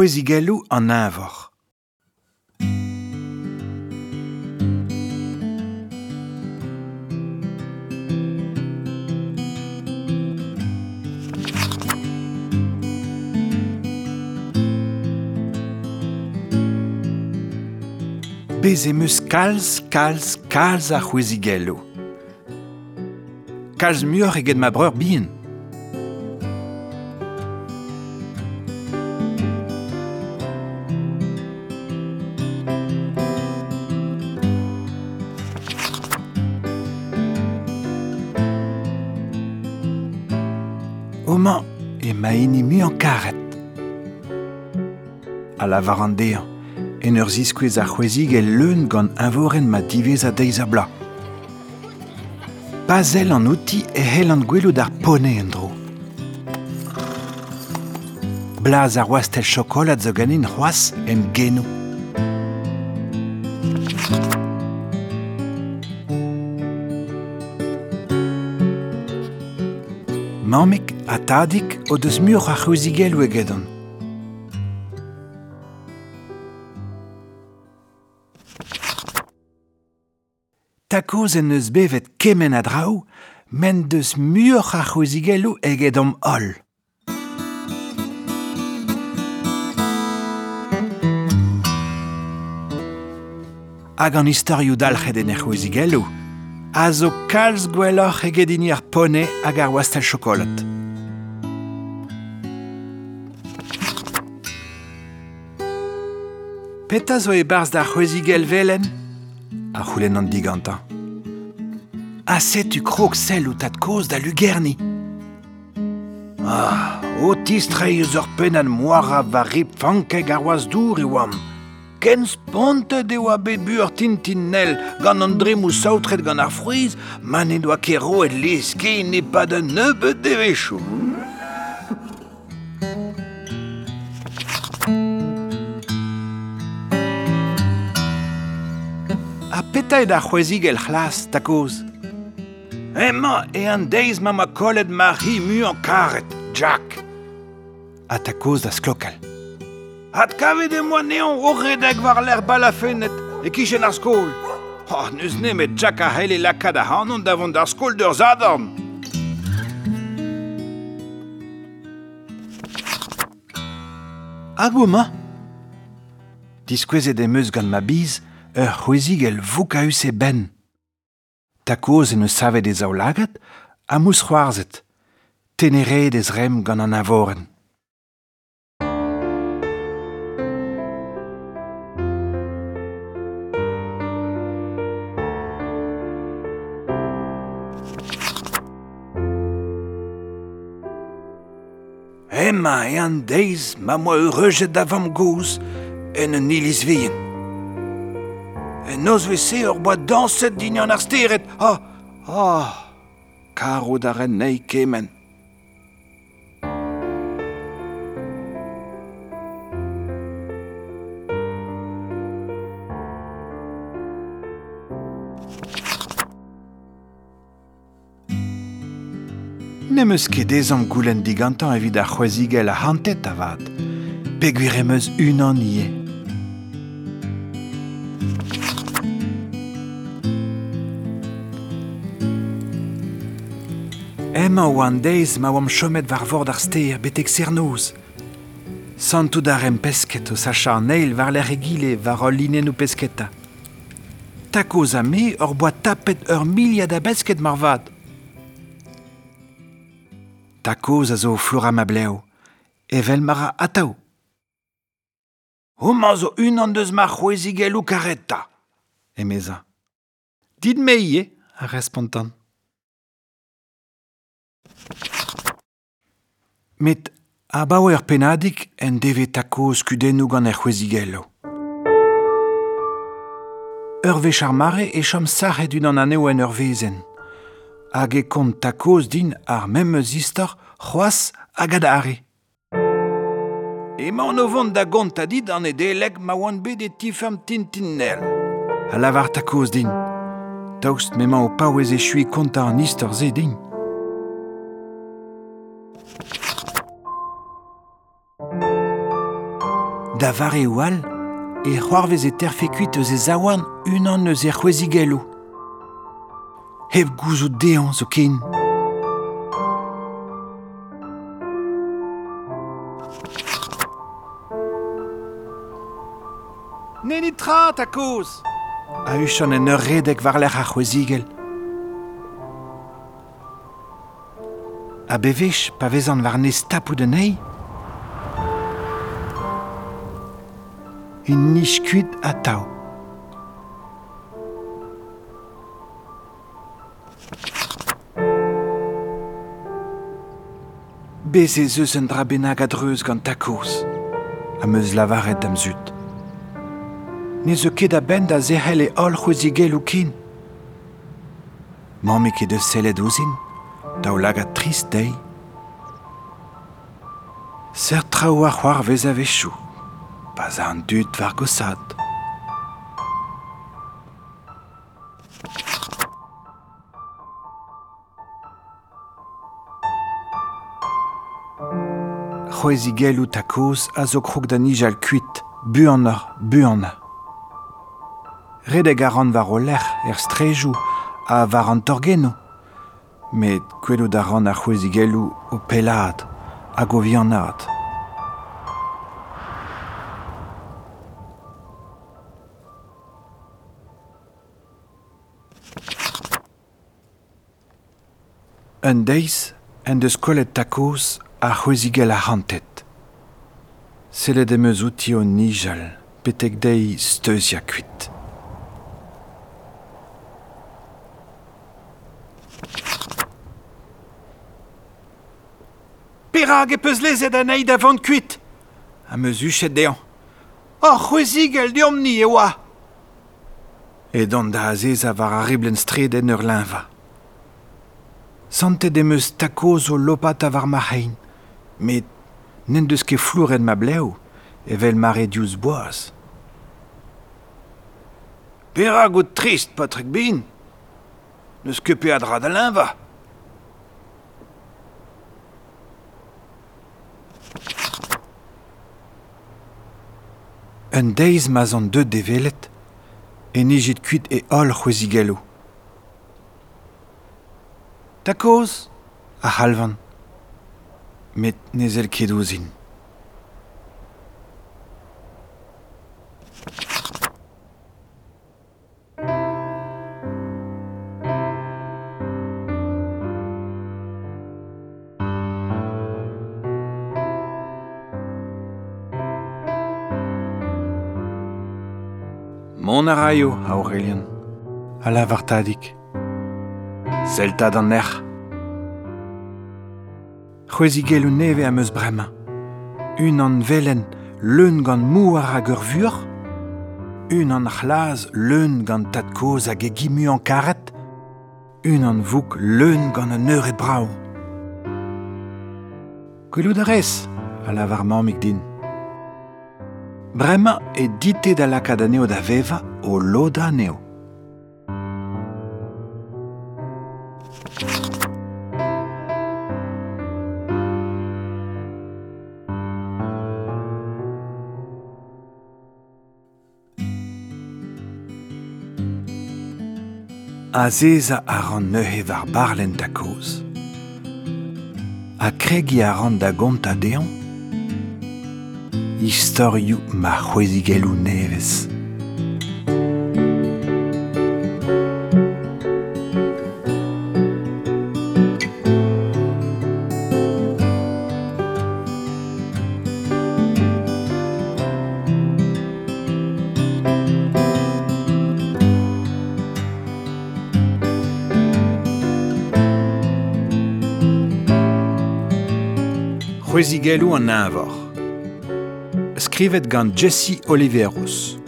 c'hwezhigelloù an avoc'h. bezemus kalz, kalz, kalz ar c'hwezhigello. Kalz muioc'h eget ma breur bihan. oman e maeni mu an karet. A la varandean, en ur ziskouez ar c'hwezig e leun gant avoren ma divez a deiz a bla. Pazel an outi e hel an gwelout ar pone en dro. Blaz ar wastel chokolat zo ganin c'hoaz en genou. Mamek ha tadik o deus mur a c'houzigel egedon. Takoz en eus bevet kemen a draou, men deus mur a c'houzigelo eget om holl. Hag an istorioù dalc'het en ur c'houzigelo, a zo kalz gwelloc'h egedini ar pone hag ar wastel chokolat. Peta zo e barz da c'hwezigel velen A c'houlenn an diganta. A setu krog sell ou tat koz da lugerni. Ah, o tistrai eus ur pen an moara va rip fankeg ar oaz dour e oam. Ken spontet e oa bet bur tintin nel gant an drem saotret gant ar fruiz, man e doa ket et lez ken e pa an neubet de vechou. Petra da c'hwezig el c'hlas, takoz. Emma e an deiz ma ma kollet ma ri mu an karet, Jack A takoz da sklokal. Hat kavet e moa neon redek war l'er balafennet e kichen ar skol. Oh, neus ne met Jack a heile lakad a hanon davon d'ar skol d'ur zadorn. Hag ma? Diskwezet em eus gant ma biz, ur c'hwezigel vokaus e ben. Ta koz en eus savet ez ao lagat, a mous c'hoarzet. Teneret ez rem gant an avoren. Emma e an deiz ma moa ur reujet da vam gouz en un iliz vihen. En noz vese ur boa danset dignan ar steret. Ah, ah, karo da ren nei kemen. Nemeus ket ezam goulenn digantan evit ar c'hwezigel a hantet avat. em eus unan ie. Emañ an deiz ma oam chomet war vord ar steer betek sernoz. Santout ar em pesket o sacha an eil war l'er egile war ol linen o pesketa. Takoz a me ur boa tapet ur milia da besket mar vad. Takoz a zo flora ma bleo, evel mara atao. Homañ zo unan deus ma c'hwezigel o kareta. emeza. Dit me ie, a respontan. met a baouer penadik en deve takoz kudennoù gant er c'hwezigello. Ur vech ar mare e chom sarret unan aneo en ur vezen. Hag e kont takoz din ar memeuz istor c'hoaz hag adare. Emañ o vont da gont a dit an e ma oan bet e tifam tintinnel. A lavar takoz din. Daoust memañ o paouez e chui konta an istor ze din. da vare o e c'hoarvez e terfekuit eus e zaouarn unan eus e c'hwezigelo. Heb gouzo deon zo ken. Nenit tra ta koz A uchan en ur redek varlec'h ar c'hwezigel. A bevech pa vezan war nes tapoù de eil un niskuit a tao. Beze zeus un dra benag adreuz gant takoz, a meuz lavaret am zut. Ne zo ket a bend a zehel e ol c'houzigel ou kin. Mamik e eus seled ouzin, daou lag trist dei. Ser traoù ar c'hoar vez a vechou. A an dud var gosad. c'hwezi ou takoz a zo krog da nijal kuit, buanor, buana. Redeg a ran war o lec'h er strejou a war an torgeno, met kwelo da ran ar c'hwezi o pelad hag o vianad. un deiz en deus kollet takoz a c'hwezigel a hantet. Sellet emeus outi o nijal, petek dei steuzia kuit. Perag e peus lezet an eid avant kuit, a meus uchet deon. Or c'hwezigel deomni e oa. E dan da azez a var a riblen stred en ur linva. santet em eus takoz o lopat a var ma hein. Met n'en deus ket flouret ma bleu, evel mare diouz boaz. Pera gout trist, Patrick Bin Neus ket pe adra da linva. Un deiz ma zan deud develet, e nejit kuit e ol c'hwezigelo. Takoz, a halvan met nezel ket ouzin. Mon a raio, Aurelian, a lavartadik. Zelta d'an er. C'hwezigel un neve am eus bremañ. Un an velen, leun gant mouar hag ur vur, un an c'hlaz, leun gant tad koz hag egimu an karet, un an vouk leun gant an eur et brao. Gwelout a rez, a la var mamik din. Bremañ e dite da lakad aneo da veva o loda aneo. a zeza a ran neuhe war barlen da koz. A kregi a ran da gonta deon, istorioù ma c'hwezigelou nevez. Prezigelloù an avor. Skrivet gant Jesse Oliveros.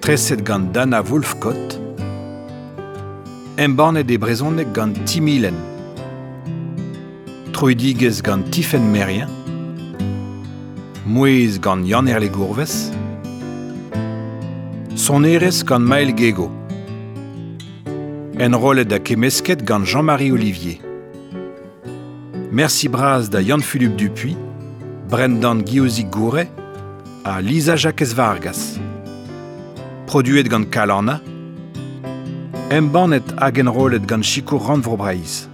Treset gant Dana Wolfcott. Embarnet e brezonek gant Timilen. Troidigez gant Tifen Merien. Mouez gant Yann Erle Gourves. Sonerez gant Maël Gego. Enrolet da kemesket gant Jean-Marie Olivier. Merci Braz da Jan-Philippe Dupuis, Brendan Giozig-Gouret, a Lisa Jacques Vargas. Produet gant Kalana, embannet hag enrollet gant Chico Ranvrobraiz.